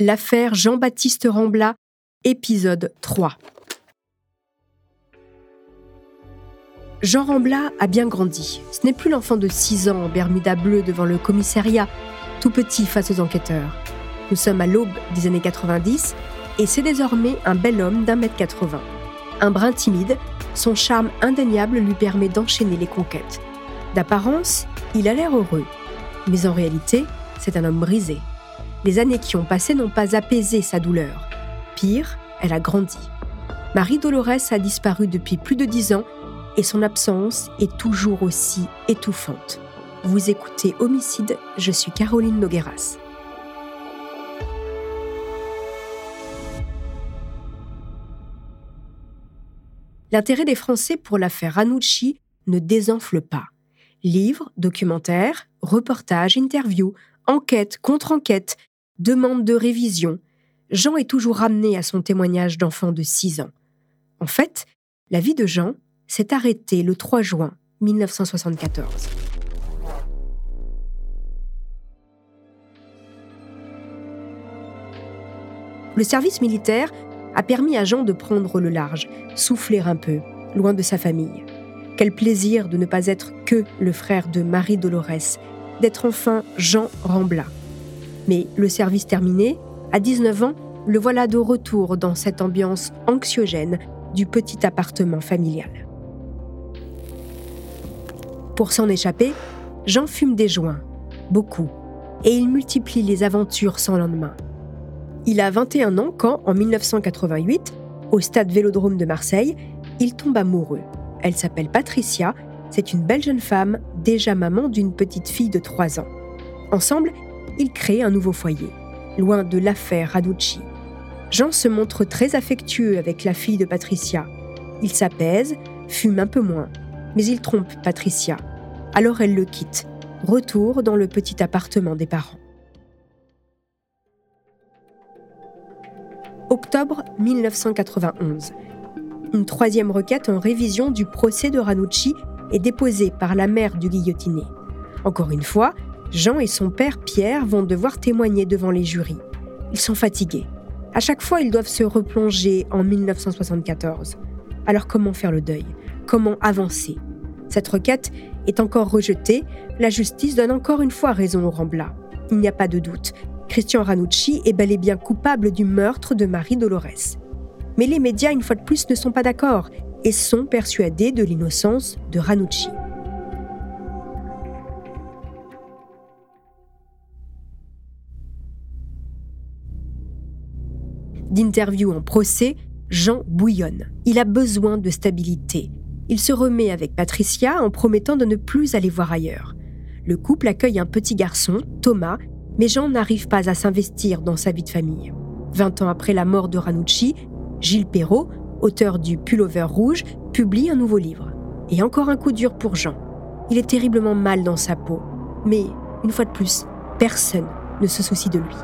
L'affaire Jean-Baptiste Rambla, épisode 3. Jean Rambla a bien grandi. Ce n'est plus l'enfant de 6 ans en Bermuda bleue devant le commissariat, tout petit face aux enquêteurs. Nous sommes à l'aube des années 90 et c'est désormais un bel homme d'un mètre 80. Un brin timide, son charme indéniable lui permet d'enchaîner les conquêtes. D'apparence, il a l'air heureux, mais en réalité, c'est un homme brisé. Les années qui ont passé n'ont pas apaisé sa douleur. Pire, elle a grandi. Marie Dolores a disparu depuis plus de dix ans et son absence est toujours aussi étouffante. Vous écoutez Homicide, je suis Caroline Nogueras. L'intérêt des Français pour l'affaire Ranucci ne désenfle pas. Livres, documentaires, reportages, interviews, enquêtes, contre-enquêtes, demande de révision, Jean est toujours ramené à son témoignage d'enfant de 6 ans. En fait, la vie de Jean s'est arrêtée le 3 juin 1974. Le service militaire a permis à Jean de prendre le large, souffler un peu, loin de sa famille. Quel plaisir de ne pas être que le frère de Marie Dolores, d'être enfin Jean Rambla, mais le service terminé, à 19 ans, le voilà de retour dans cette ambiance anxiogène du petit appartement familial. Pour s'en échapper, Jean fume des joints, beaucoup, et il multiplie les aventures sans lendemain. Il a 21 ans quand, en 1988, au stade Vélodrome de Marseille, il tombe amoureux. Elle s'appelle Patricia, c'est une belle jeune femme, déjà maman d'une petite fille de 3 ans. Ensemble, il crée un nouveau foyer, loin de l'affaire Raducci. Jean se montre très affectueux avec la fille de Patricia. Il s'apaise, fume un peu moins, mais il trompe Patricia. Alors elle le quitte. Retour dans le petit appartement des parents. Octobre 1991. Une troisième requête en révision du procès de Ranucci est déposée par la mère du guillotiné. Encore une fois, Jean et son père Pierre vont devoir témoigner devant les jurys. Ils sont fatigués. À chaque fois, ils doivent se replonger en 1974. Alors comment faire le deuil? Comment avancer? Cette requête est encore rejetée. La justice donne encore une fois raison au Rambla. Il n'y a pas de doute. Christian Ranucci est bel et bien coupable du meurtre de Marie Dolores. Mais les médias, une fois de plus, ne sont pas d'accord et sont persuadés de l'innocence de Ranucci. D'interview en procès, Jean bouillonne. Il a besoin de stabilité. Il se remet avec Patricia en promettant de ne plus aller voir ailleurs. Le couple accueille un petit garçon, Thomas, mais Jean n'arrive pas à s'investir dans sa vie de famille. Vingt ans après la mort de Ranucci, Gilles Perrault, auteur du Pullover rouge, publie un nouveau livre. Et encore un coup dur pour Jean. Il est terriblement mal dans sa peau. Mais, une fois de plus, personne ne se soucie de lui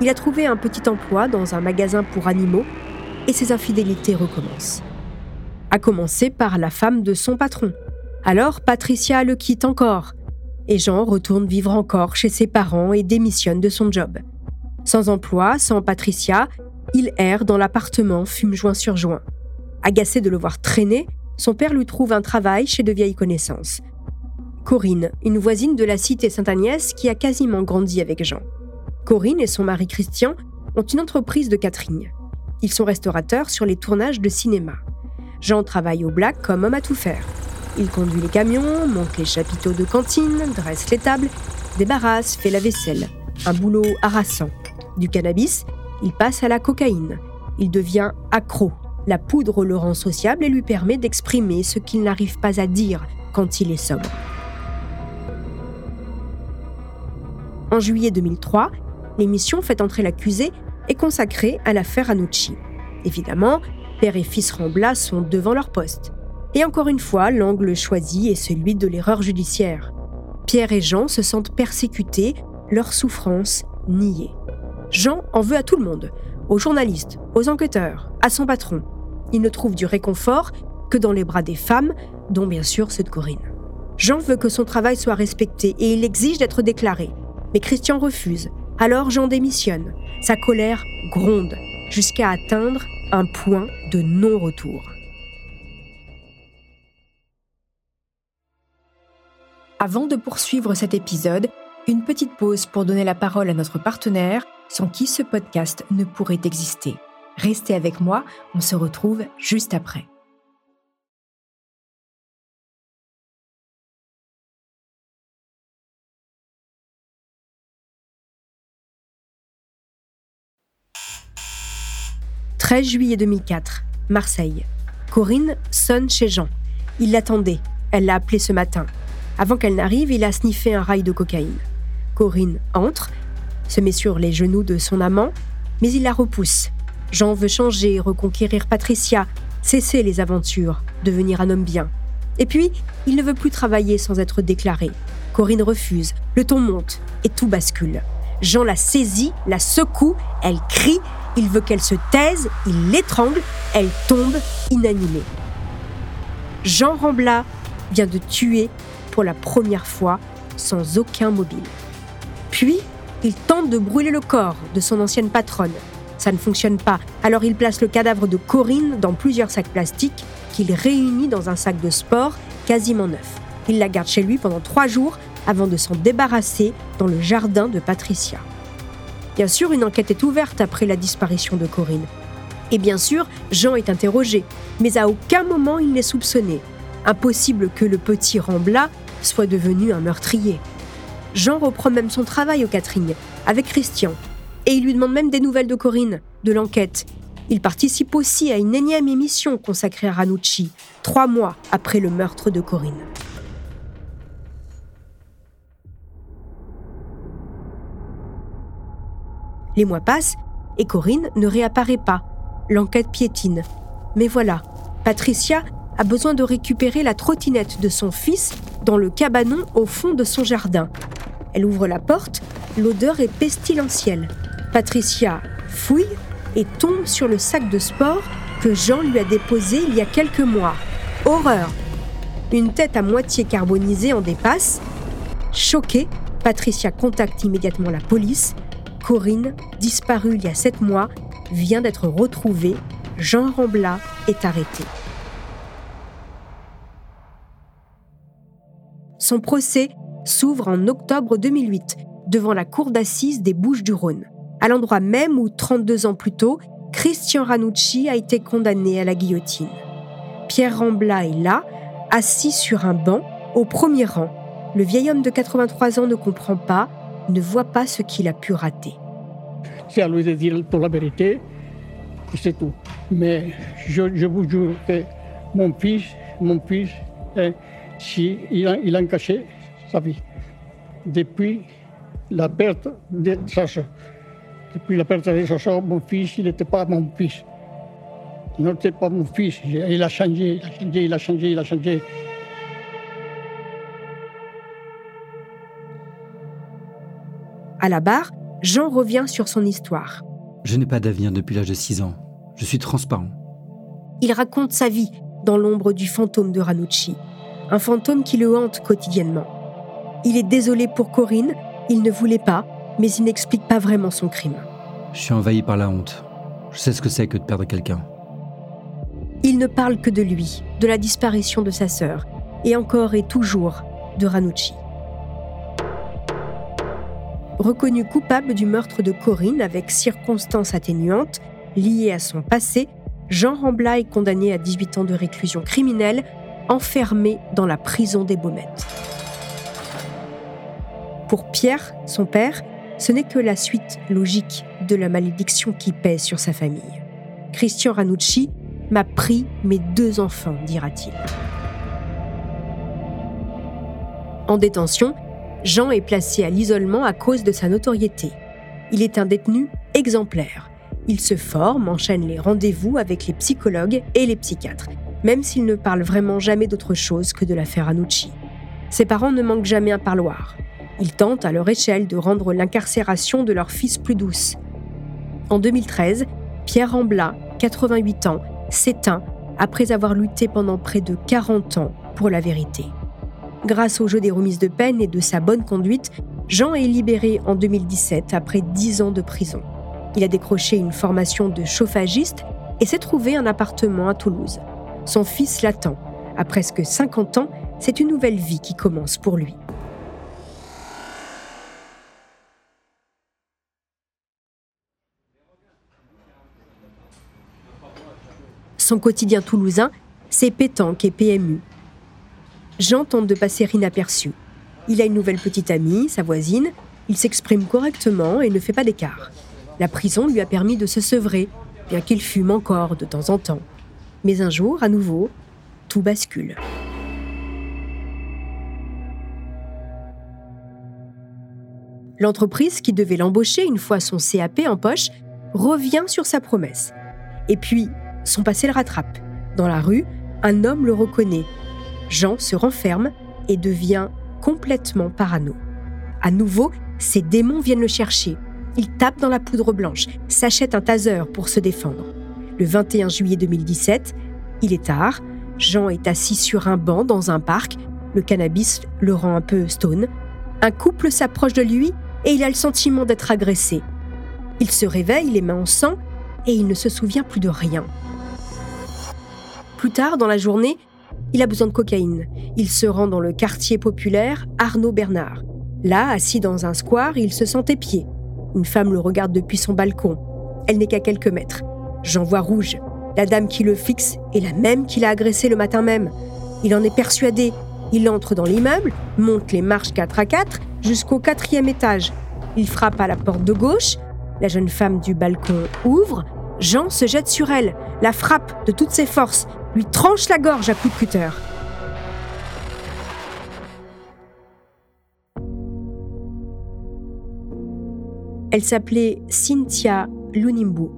il a trouvé un petit emploi dans un magasin pour animaux et ses infidélités recommencent. À commencer par la femme de son patron. Alors Patricia le quitte encore et Jean retourne vivre encore chez ses parents et démissionne de son job. Sans emploi, sans Patricia, il erre dans l'appartement, fume joint sur joint. Agacé de le voir traîner, son père lui trouve un travail chez de vieilles connaissances. Corinne, une voisine de la cité Sainte-Agnès qui a quasiment grandi avec Jean. Corinne et son mari Christian ont une entreprise de catering. Ils sont restaurateurs sur les tournages de cinéma. Jean travaille au black comme homme à tout faire. Il conduit les camions, monte les chapiteaux de cantine, dresse les tables, débarrasse, fait la vaisselle. Un boulot harassant. Du cannabis, il passe à la cocaïne. Il devient accro. La poudre le rend sociable et lui permet d'exprimer ce qu'il n'arrive pas à dire quand il est sobre. En juillet 2003, l'émission fait entrer l'accusé est consacrée à l'affaire Ranucci. Évidemment, père et fils Rambla sont devant leur poste. Et encore une fois, l'angle choisi est celui de l'erreur judiciaire. Pierre et Jean se sentent persécutés, leur souffrance niée. Jean en veut à tout le monde, aux journalistes, aux enquêteurs, à son patron. Il ne trouve du réconfort que dans les bras des femmes, dont bien sûr ceux de Corinne. Jean veut que son travail soit respecté et il exige d'être déclaré. Mais Christian refuse. Alors Jean démissionne. Sa colère gronde jusqu'à atteindre un point de non-retour. Avant de poursuivre cet épisode, une petite pause pour donner la parole à notre partenaire, sans qui ce podcast ne pourrait exister. Restez avec moi, on se retrouve juste après. « 13 juillet 2004, Marseille. Corinne sonne chez Jean. Il l'attendait. Elle l'a appelé ce matin. Avant qu'elle n'arrive, il a sniffé un rail de cocaïne. Corinne entre, se met sur les genoux de son amant, mais il la repousse. Jean veut changer, reconquérir Patricia, cesser les aventures, devenir un homme bien. Et puis, il ne veut plus travailler sans être déclaré. Corinne refuse, le ton monte et tout bascule. Jean la saisit, la secoue, elle crie, il veut qu'elle se taise, il l'étrangle, elle tombe inanimée. Jean Rambla vient de tuer pour la première fois sans aucun mobile. Puis, il tente de brûler le corps de son ancienne patronne. Ça ne fonctionne pas, alors il place le cadavre de Corinne dans plusieurs sacs plastiques qu'il réunit dans un sac de sport quasiment neuf. Il la garde chez lui pendant trois jours avant de s'en débarrasser dans le jardin de Patricia. Bien sûr, une enquête est ouverte après la disparition de Corinne. Et bien sûr, Jean est interrogé, mais à aucun moment il n'est soupçonné. Impossible que le petit Rambla soit devenu un meurtrier. Jean reprend même son travail au Catherine, avec Christian, et il lui demande même des nouvelles de Corinne, de l'enquête. Il participe aussi à une énième émission consacrée à Ranucci, trois mois après le meurtre de Corinne. Les mois passent et Corinne ne réapparaît pas. L'enquête piétine. Mais voilà, Patricia a besoin de récupérer la trottinette de son fils dans le cabanon au fond de son jardin. Elle ouvre la porte, l'odeur est pestilentielle. Patricia fouille et tombe sur le sac de sport que Jean lui a déposé il y a quelques mois. Horreur Une tête à moitié carbonisée en dépasse. Choquée, Patricia contacte immédiatement la police. Corinne, disparue il y a sept mois, vient d'être retrouvée. Jean Rambla est arrêté. Son procès s'ouvre en octobre 2008 devant la cour d'assises des Bouches-du-Rhône, à l'endroit même où 32 ans plus tôt, Christian Ranucci a été condamné à la guillotine. Pierre Rambla est là, assis sur un banc, au premier rang. Le vieil homme de 83 ans ne comprend pas, ne voit pas ce qu'il a pu rater. C'est à lui de dire pour la vérité, c'est tout. Mais je, vous jure que mon fils, mon fils, hein, si il a, caché sa vie. Depuis la perte de Sacha, depuis la perte de Sacha, mon fils, il n'était pas mon fils. Il n'était pas mon fils. Il a changé, il a changé, il a changé, il a changé. À la barre, Jean revient sur son histoire. Je n'ai pas d'avenir depuis l'âge de 6 ans. Je suis transparent. Il raconte sa vie dans l'ombre du fantôme de Ranucci un fantôme qui le hante quotidiennement. Il est désolé pour Corinne, il ne voulait pas, mais il n'explique pas vraiment son crime. Je suis envahi par la honte. Je sais ce que c'est que de perdre quelqu'un. Il ne parle que de lui, de la disparition de sa sœur, et encore et toujours de Ranucci. Reconnu coupable du meurtre de Corinne avec circonstances atténuantes liées à son passé, Jean Rambla est condamné à 18 ans de réclusion criminelle enfermé dans la prison des Baumettes. Pour Pierre, son père, ce n'est que la suite logique de la malédiction qui pèse sur sa famille. Christian Ranucci m'a pris mes deux enfants, dira-t-il. En détention, Jean est placé à l'isolement à cause de sa notoriété. Il est un détenu exemplaire. Il se forme, enchaîne les rendez-vous avec les psychologues et les psychiatres, même s'il ne parle vraiment jamais d'autre chose que de l'affaire Anucci. Ses parents ne manquent jamais un parloir. Ils tentent à leur échelle de rendre l'incarcération de leur fils plus douce. En 2013, Pierre Rambla, 88 ans, s'éteint après avoir lutté pendant près de 40 ans pour la vérité. Grâce au jeu des remises de peine et de sa bonne conduite, Jean est libéré en 2017 après 10 ans de prison. Il a décroché une formation de chauffagiste et s'est trouvé un appartement à Toulouse. Son fils l'attend. À presque 50 ans, c'est une nouvelle vie qui commence pour lui. Son quotidien toulousain, c'est pétanque et PMU. Jean tente de passer inaperçu. Il a une nouvelle petite amie, sa voisine, il s'exprime correctement et ne fait pas d'écart. La prison lui a permis de se sevrer, bien qu'il fume encore de temps en temps. Mais un jour, à nouveau, tout bascule. L'entreprise qui devait l'embaucher une fois son CAP en poche revient sur sa promesse. Et puis, son passé le rattrape. Dans la rue, un homme le reconnaît. Jean se renferme et devient complètement parano. À nouveau, ses démons viennent le chercher. Il tape dans la poudre blanche, s'achète un taser pour se défendre. Le 21 juillet 2017, il est tard, Jean est assis sur un banc dans un parc, le cannabis le rend un peu stone. Un couple s'approche de lui et il a le sentiment d'être agressé. Il se réveille, les mains en sang, et il ne se souvient plus de rien. Plus tard dans la journée, il a besoin de cocaïne. Il se rend dans le quartier populaire Arnaud Bernard. Là, assis dans un square, il se sent épié. Une femme le regarde depuis son balcon. Elle n'est qu'à quelques mètres. J'en vois rouge. La dame qui le fixe est la même qui l'a agressé le matin même. Il en est persuadé. Il entre dans l'immeuble, monte les marches 4 à 4 jusqu'au quatrième étage. Il frappe à la porte de gauche. La jeune femme du balcon ouvre. Jean se jette sur elle, la frappe de toutes ses forces lui tranche la gorge à coups de cutter. Elle s'appelait Cynthia Lunimbu.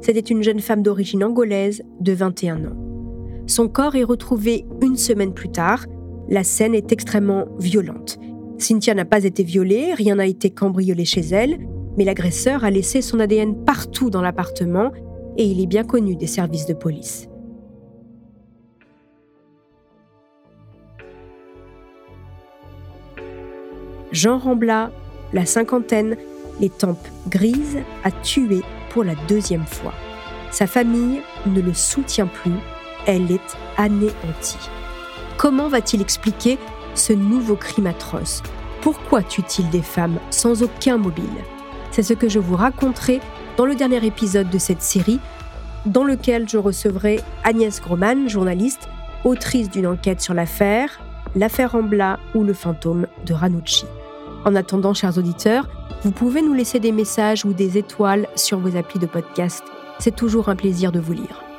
C'était une jeune femme d'origine angolaise de 21 ans. Son corps est retrouvé une semaine plus tard. La scène est extrêmement violente. Cynthia n'a pas été violée, rien n'a été cambriolé chez elle, mais l'agresseur a laissé son ADN partout dans l'appartement et il est bien connu des services de police. Jean Rambla, la cinquantaine, les tempes grises, a tué pour la deuxième fois. Sa famille ne le soutient plus, elle est anéantie. Comment va-t-il expliquer ce nouveau crime atroce? Pourquoi tue-t-il des femmes sans aucun mobile? C'est ce que je vous raconterai dans le dernier épisode de cette série, dans lequel je recevrai Agnès Groman, journaliste, autrice d'une enquête sur l'affaire, l'affaire Rambla ou le fantôme de Ranucci. En attendant, chers auditeurs, vous pouvez nous laisser des messages ou des étoiles sur vos applis de podcast. C'est toujours un plaisir de vous lire.